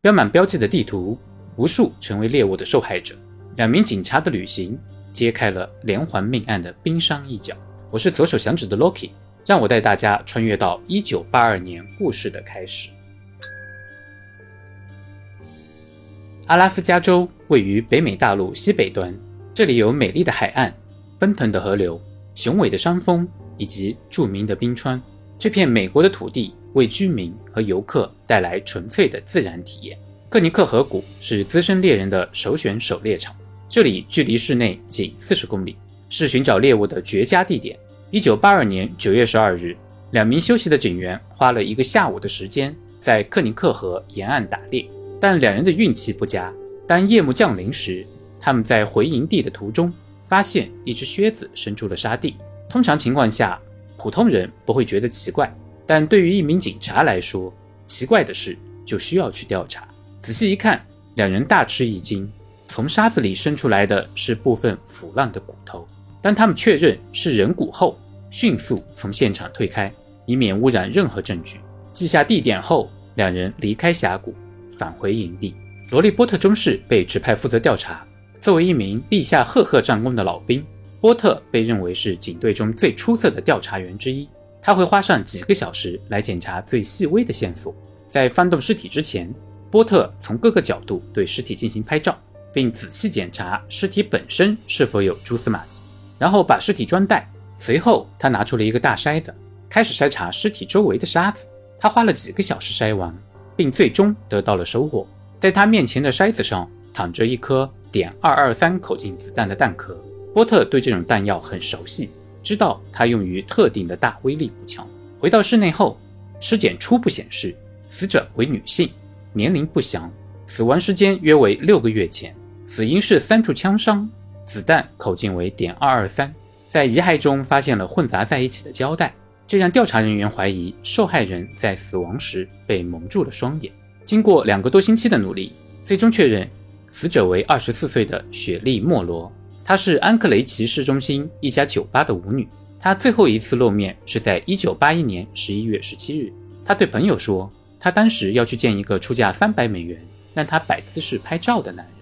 标满标记的地图，无数成为猎物的受害者。两名警察的旅行揭开了连环命案的冰山一角。我是左手响指的 Loki，让我带大家穿越到一九八二年故事的开始。阿拉斯加州位于北美大陆西北端，这里有美丽的海岸、奔腾的河流、雄伟的山峰以及著名的冰川。这片美国的土地为居民和游客带来纯粹的自然体验。克尼克河谷是资深猎人的首选狩猎场。这里距离市内仅四十公里，是寻找猎物的绝佳地点。一九八二年九月十二日，两名休息的警员花了一个下午的时间在克尼克河沿岸打猎，但两人的运气不佳。当夜幕降临时，他们在回营地的途中发现一只靴子伸出了沙地。通常情况下，普通人不会觉得奇怪，但对于一名警察来说，奇怪的事就需要去调查。仔细一看，两人大吃一惊。从沙子里伸出来的是部分腐烂的骨头。当他们确认是人骨后，迅速从现场退开，以免污染任何证据。记下地点后，两人离开峡谷，返回营地。罗利波特中士被指派负责调查。作为一名立下赫赫战功的老兵，波特被认为是警队中最出色的调查员之一。他会花上几个小时来检查最细微的线索。在翻动尸体之前，波特从各个角度对尸体进行拍照。并仔细检查尸体本身是否有蛛丝马迹，然后把尸体装袋。随后，他拿出了一个大筛子，开始筛查尸体周围的沙子。他花了几个小时筛完，并最终得到了收获。在他面前的筛子上躺着一颗点二二三口径子弹的弹壳。波特对这种弹药很熟悉，知道它用于特定的大威力步枪。回到室内后，尸检初步显示死者为女性，年龄不详，死亡时间约为六个月前。死因是三处枪伤，子弹口径为点二二三。在遗骸中发现了混杂在一起的胶带，这让调查人员怀疑受害人在死亡时被蒙住了双眼。经过两个多星期的努力，最终确认死者为二十四岁的雪莉·莫罗，她是安克雷奇市中心一家酒吧的舞女。她最后一次露面是在一九八一年十一月十七日。她对朋友说，她当时要去见一个出价三百美元让她摆姿势拍照的男人。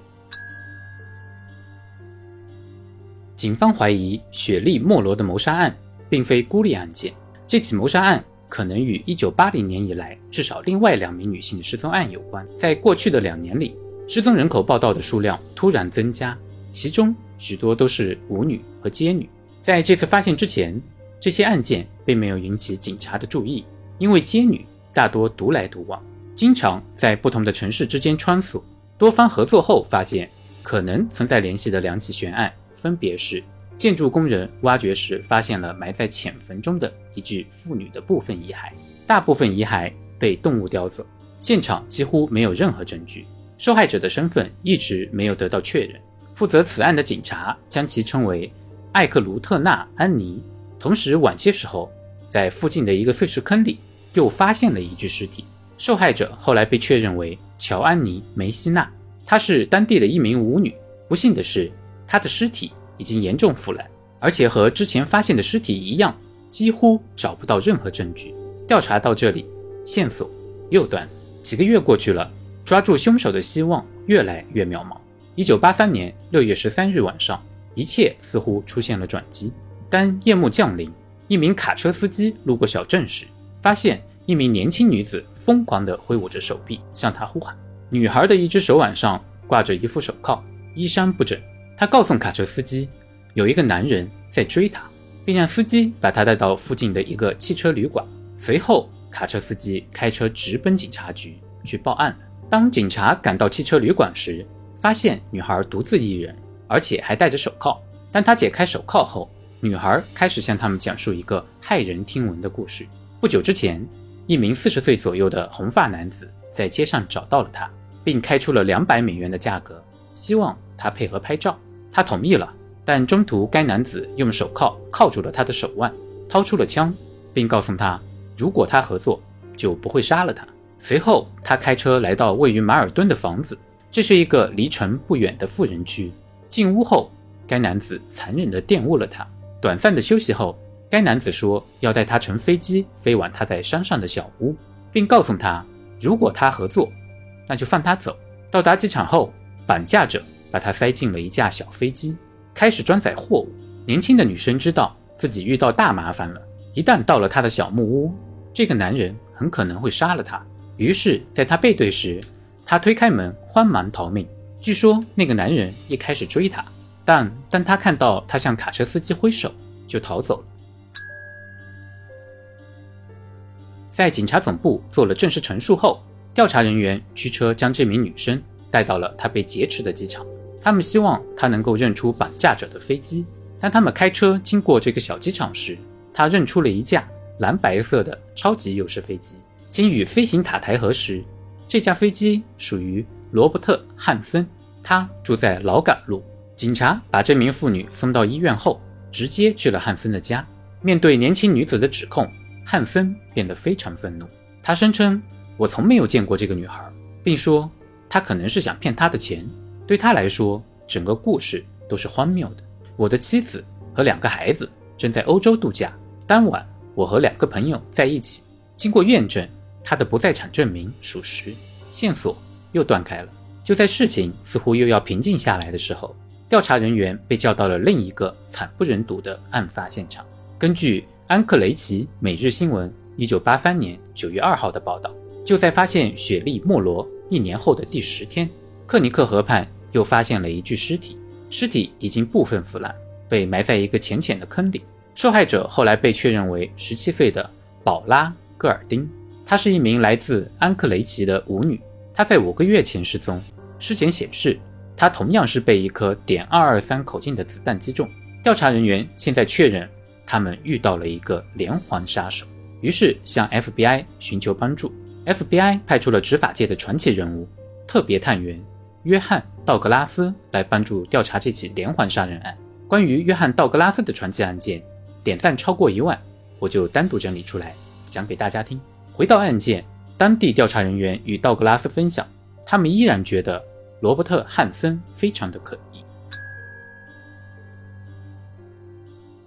警方怀疑雪莉·莫罗的谋杀案并非孤立案件，这起谋杀案可能与1980年以来至少另外两名女性失踪案有关。在过去的两年里，失踪人口报道的数量突然增加，其中许多都是舞女和街女。在这次发现之前，这些案件并没有引起警察的注意，因为街女大多独来独往，经常在不同的城市之间穿梭。多方合作后发现，可能存在联系的两起悬案。分别是建筑工人挖掘时发现了埋在浅坟中的一具妇女的部分遗骸，大部分遗骸被动物叼走，现场几乎没有任何证据，受害者的身份一直没有得到确认。负责此案的警察将其称为艾克卢特纳安妮。同时，晚些时候在附近的一个碎石坑里又发现了一具尸体，受害者后来被确认为乔安妮梅西娜，她是当地的一名舞女。不幸的是。她的尸体已经严重腐烂，而且和之前发现的尸体一样，几乎找不到任何证据。调查到这里，线索又断。几个月过去了，抓住凶手的希望越来越渺茫。一九八三年六月十三日晚上，一切似乎出现了转机。当夜幕降临，一名卡车司机路过小镇时，发现一名年轻女子疯狂地挥舞着手臂向他呼喊。女孩的一只手腕上挂着一副手铐，衣衫不整。他告诉卡车司机，有一个男人在追他，并让司机把他带到附近的一个汽车旅馆。随后，卡车司机开车直奔警察局去报案。当警察赶到汽车旅馆时，发现女孩独自一人，而且还戴着手铐。当他解开手铐后，女孩开始向他们讲述一个骇人听闻的故事。不久之前，一名四十岁左右的红发男子在街上找到了她，并开出了两百美元的价格，希望她配合拍照。他同意了，但中途该男子用手铐铐住了他的手腕，掏出了枪，并告诉他，如果他合作，就不会杀了他。随后，他开车来到位于马尔顿的房子，这是一个离城不远的富人区。进屋后，该男子残忍地玷污了他。短暂的休息后，该男子说要带他乘飞机飞往他在山上的小屋，并告诉他，如果他合作，那就放他走。到达机场后，绑架者把他塞进了一架小飞机，开始装载货物。年轻的女生知道自己遇到大麻烦了，一旦到了他的小木屋，这个男人很可能会杀了她。于是，在他背对时，他推开门，慌忙逃命。据说那个男人一开始追她，但当他看到他向卡车司机挥手，就逃走了。在警察总部做了正式陈述后，调查人员驱车将这名女生带到了她被劫持的机场。他们希望她能够认出绑架者的飞机。当他们开车经过这个小机场时，她认出了一架蓝白色的超级优势飞机。经与飞行塔台核实，这架飞机属于罗伯特·汉森，他住在劳岗路。警察把这名妇女送到医院后，直接去了汉森的家。面对年轻女子的指控，汉森变得非常愤怒。他声称：“我从没有见过这个女孩，并说她可能是想骗他的钱。对他来说，整个故事都是荒谬的。我的妻子和两个孩子正在欧洲度假。当晚，我和两个朋友在一起。经过验证。”他的不在场证明属实，线索又断开了。就在事情似乎又要平静下来的时候，调查人员被叫到了另一个惨不忍睹的案发现场。根据安克雷奇每日新闻一九八三年九月二号的报道，就在发现雪莉·莫罗一年后的第十天，克尼克河畔又发现了一具尸体，尸体已经部分腐烂，被埋在一个浅浅的坑里。受害者后来被确认为十七岁的宝拉·戈尔丁。她是一名来自安克雷奇的舞女，她在五个月前失踪。尸检显示，她同样是被一颗点二二三口径的子弹击中。调查人员现在确认，他们遇到了一个连环杀手，于是向 FBI 寻求帮助。FBI 派出了执法界的传奇人物特别探员约翰·道格拉斯来帮助调查这起连环杀人案。关于约翰·道格拉斯的传奇案件，点赞超过一万，我就单独整理出来讲给大家听。回到案件，当地调查人员与道格拉斯分享，他们依然觉得罗伯特·汉森非常的可疑。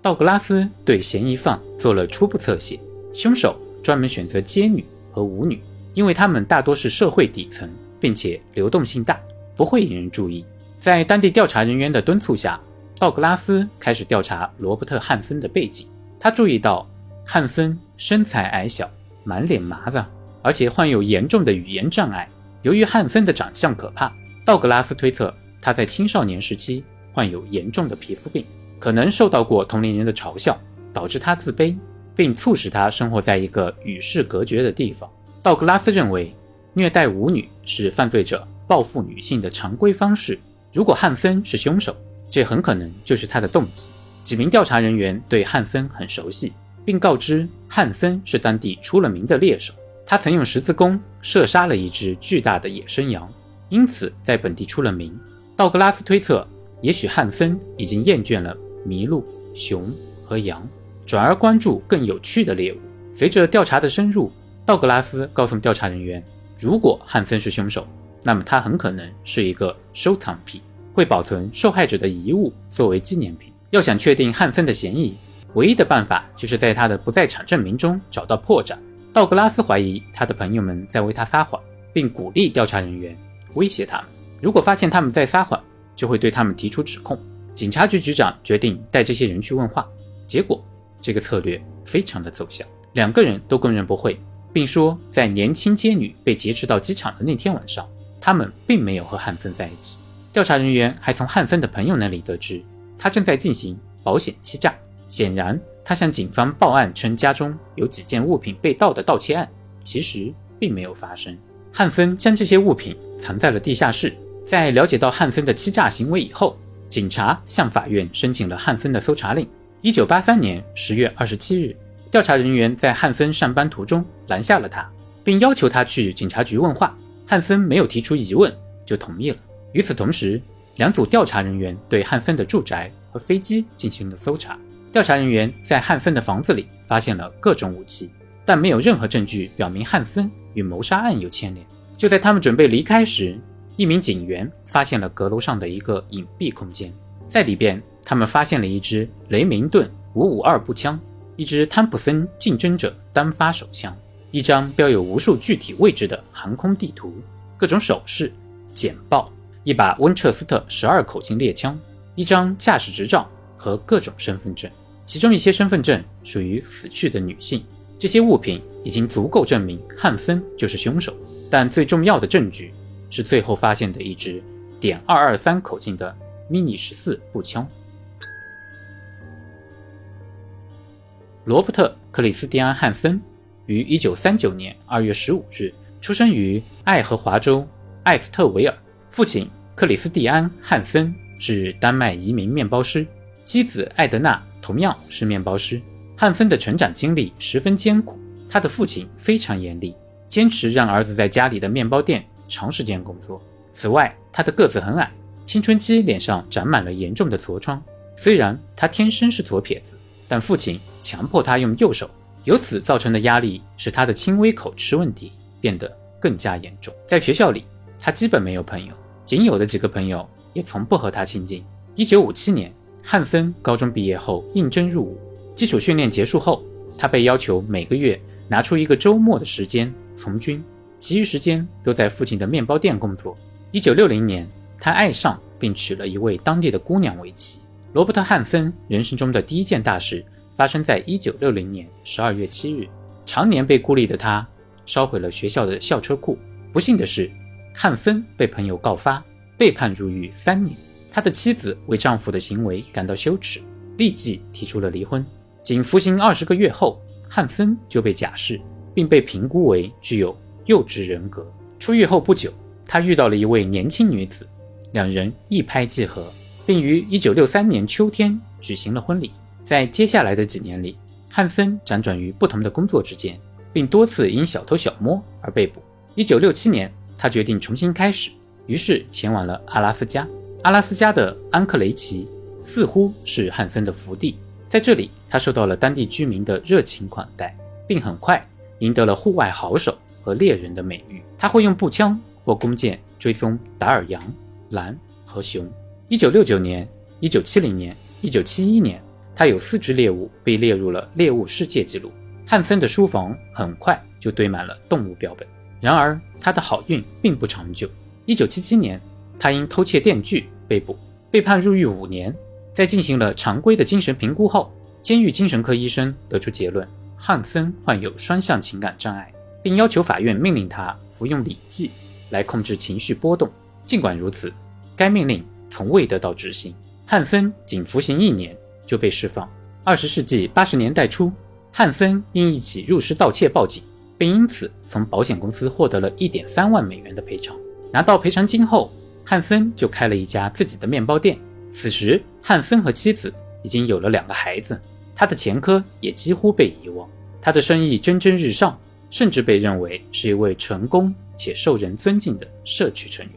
道格拉斯对嫌疑犯做了初步侧写，凶手专门选择街女和舞女，因为他们大多是社会底层，并且流动性大，不会引人注意。在当地调查人员的敦促下，道格拉斯开始调查罗伯特·汉森的背景。他注意到汉森身材矮小。满脸麻子，而且患有严重的语言障碍。由于汉森的长相可怕，道格拉斯推测他在青少年时期患有严重的皮肤病，可能受到过同龄人的嘲笑，导致他自卑，并促使他生活在一个与世隔绝的地方。道格拉斯认为，虐待舞女是犯罪者报复女性的常规方式。如果汉森是凶手，这很可能就是他的动机。几名调查人员对汉森很熟悉。并告知汉森是当地出了名的猎手，他曾用十字弓射杀了一只巨大的野生羊，因此在本地出了名。道格拉斯推测，也许汉森已经厌倦了麋鹿、熊和羊，转而关注更有趣的猎物。随着调查的深入，道格拉斯告诉调查人员，如果汉森是凶手，那么他很可能是一个收藏癖，会保存受害者的遗物作为纪念品。要想确定汉森的嫌疑。唯一的办法就是在他的不在场证明中找到破绽。道格拉斯怀疑他的朋友们在为他撒谎，并鼓励调查人员威胁他们。如果发现他们在撒谎，就会对他们提出指控。警察局局长决定带这些人去问话，结果这个策略非常的奏效。两个人都供认不讳，并说在年轻街女被劫持到机场的那天晚上，他们并没有和汉森在一起。调查人员还从汉森的朋友那里得知，他正在进行保险欺诈。显然，他向警方报案称家中有几件物品被盗的盗窃案，其实并没有发生。汉森将这些物品藏在了地下室。在了解到汉森的欺诈行为以后，警察向法院申请了汉森的搜查令。一九八三年十月二十七日，调查人员在汉森上班途中拦下了他，并要求他去警察局问话。汉森没有提出疑问，就同意了。与此同时，两组调查人员对汉森的住宅和飞机进行了搜查。调查人员在汉森的房子里发现了各种武器，但没有任何证据表明汉森与谋杀案有牵连。就在他们准备离开时，一名警员发现了阁楼上的一个隐蔽空间，在里边，他们发现了一支雷明顿552步枪、一支汤普森竞争者单发手枪、一张标有无数具体位置的航空地图、各种首饰、简报、一把温彻斯特十二口径猎枪、一张驾驶执照和各种身份证，其中一些身份证属于死去的女性。这些物品已经足够证明汉森就是凶手，但最重要的证据是最后发现的一支点二二三口径的 Mini 十四步枪。罗伯特·克里斯蒂安·汉森于一九三九年二月十五日出生于爱荷华州艾斯特维尔。父亲克里斯蒂安·汉森是丹麦移民面包师，妻子艾德娜同样是面包师。汉森的成长经历十分艰苦，他的父亲非常严厉，坚持让儿子在家里的面包店长时间工作。此外，他的个子很矮，青春期脸上长满了严重的痤疮。虽然他天生是左撇子，但父亲强迫他用右手，由此造成的压力使他的轻微口吃问题变得更加严重。在学校里，他基本没有朋友，仅有的几个朋友也从不和他亲近。一九五七年，汉森高中毕业后应征入伍。基础训练结束后，他被要求每个月拿出一个周末的时间从军，其余时间都在父亲的面包店工作。一九六零年，他爱上并娶了一位当地的姑娘为妻。罗伯特·汉森人生中的第一件大事发生在一九六零年十二月七日。常年被孤立的他烧毁了学校的校车库。不幸的是，汉森被朋友告发，被判入狱三年。他的妻子为丈夫的行为感到羞耻，立即提出了离婚。仅服刑二十个月后，汉森就被假释，并被评估为具有幼稚人格。出狱后不久，他遇到了一位年轻女子，两人一拍即合，并于1963年秋天举行了婚礼。在接下来的几年里，汉森辗转于不同的工作之间，并多次因小偷小摸而被捕。1967年，他决定重新开始，于是前往了阿拉斯加。阿拉斯加的安克雷奇似乎是汉森的福地。在这里，他受到了当地居民的热情款待，并很快赢得了户外好手和猎人的美誉。他会用步枪或弓箭追踪达尔羊、狼和熊。一九六九年、一九七零年、一九七一年，他有四只猎物被列入了猎物世界纪录。汉森的书房很快就堆满了动物标本。然而，他的好运并不长久。一九七七年，他因偷窃电锯被捕，被判入狱五年。在进行了常规的精神评估后，监狱精神科医生得出结论：汉森患有双向情感障碍，并要求法院命令他服用礼剂来控制情绪波动。尽管如此，该命令从未得到执行。汉森仅服刑一年就被释放。二十世纪八十年代初，汉森因一起入室盗窃报警，并因此从保险公司获得了一点三万美元的赔偿。拿到赔偿金后，汉森就开了一家自己的面包店。此时，汉森和妻子已经有了两个孩子，他的前科也几乎被遗忘，他的生意蒸蒸日上，甚至被认为是一位成功且受人尊敬的社区成员。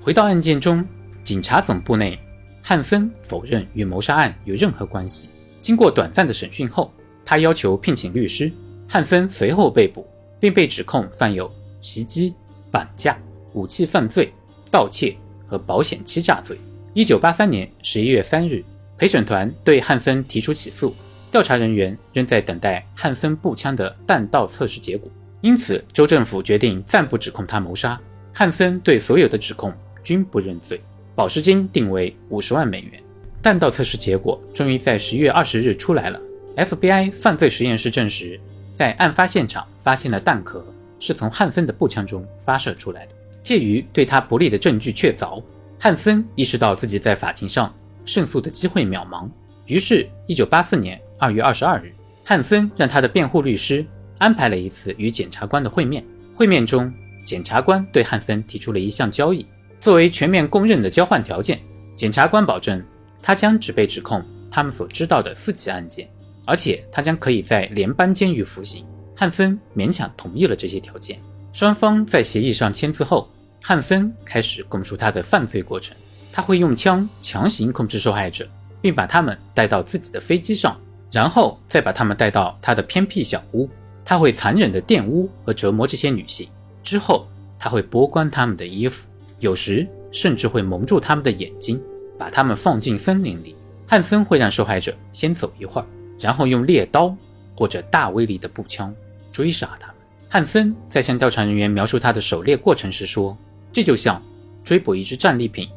回到案件中，警察总部内，汉森否认与谋杀案有任何关系。经过短暂的审讯后，他要求聘请律师。汉森随后被捕，并被指控犯有袭击、绑架、武器犯罪。盗窃和保险欺诈罪。一九八三年十一月三日，陪审团对汉森提出起诉。调查人员仍在等待汉森步枪的弹道测试结果，因此州政府决定暂不指控他谋杀。汉森对所有的指控均不认罪，保释金定为五十万美元。弹道测试结果终于在十一月二十日出来了。FBI 犯罪实验室证实，在案发现场发现了弹壳是从汉森的步枪中发射出来的。介于对他不利的证据确凿，汉森意识到自己在法庭上胜诉的机会渺茫。于是，1984年2月22日，汉森让他的辩护律师安排了一次与检察官的会面。会面中，检察官对汉森提出了一项交易，作为全面公认的交换条件，检察官保证他将只被指控他们所知道的四起案件，而且他将可以在联邦监狱服刑。汉森勉强同意了这些条件。双方在协议上签字后，汉森开始供述他的犯罪过程。他会用枪强行控制受害者，并把他们带到自己的飞机上，然后再把他们带到他的偏僻小屋。他会残忍地玷污和折磨这些女性。之后，他会剥光他们的衣服，有时甚至会蒙住他们的眼睛，把他们放进森林里。汉森会让受害者先走一会儿，然后用猎刀或者大威力的步枪追杀他们。汉森在向调查人员描述他的狩猎过程时说：“这就像追捕一只战利品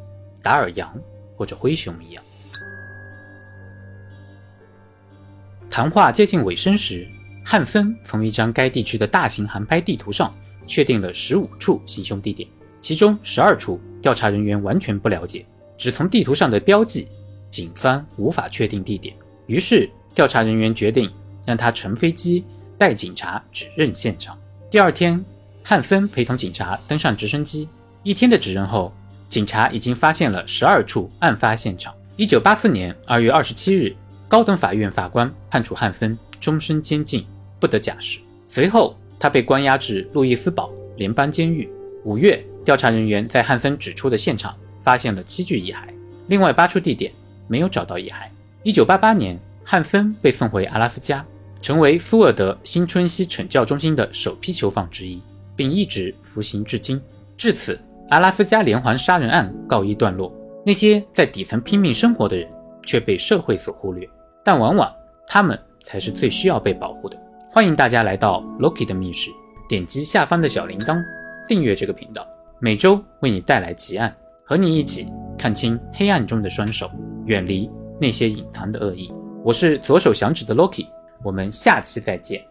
达尔羊或者灰熊一样。”谈话接近尾声时，汉森从一张该地区的大型航拍地图上确定了十五处行凶地点，其中十二处调查人员完全不了解，只从地图上的标记，警方无法确定地点。于是，调查人员决定让他乘飞机带警察指认现场。第二天，汉森陪同警察登上直升机。一天的指认后，警察已经发现了十二处案发现场。一九八四年二月二十七日。高等法院法官判处汉森终身监禁，不得假释。随后，他被关押至路易斯堡联邦监狱。五月，调查人员在汉森指出的现场发现了七具遗骸，另外八处地点没有找到遗骸。一九八八年，汉森被送回阿拉斯加，成为苏尔德新春西惩教中心的首批囚犯之一，并一直服刑至今。至此，阿拉斯加连环杀人案告一段落。那些在底层拼命生活的人却被社会所忽略。但往往他们才是最需要被保护的。欢迎大家来到 Loki 的密室，点击下方的小铃铛，订阅这个频道，每周为你带来奇案，和你一起看清黑暗中的双手，远离那些隐藏的恶意。我是左手响指的 Loki，我们下期再见。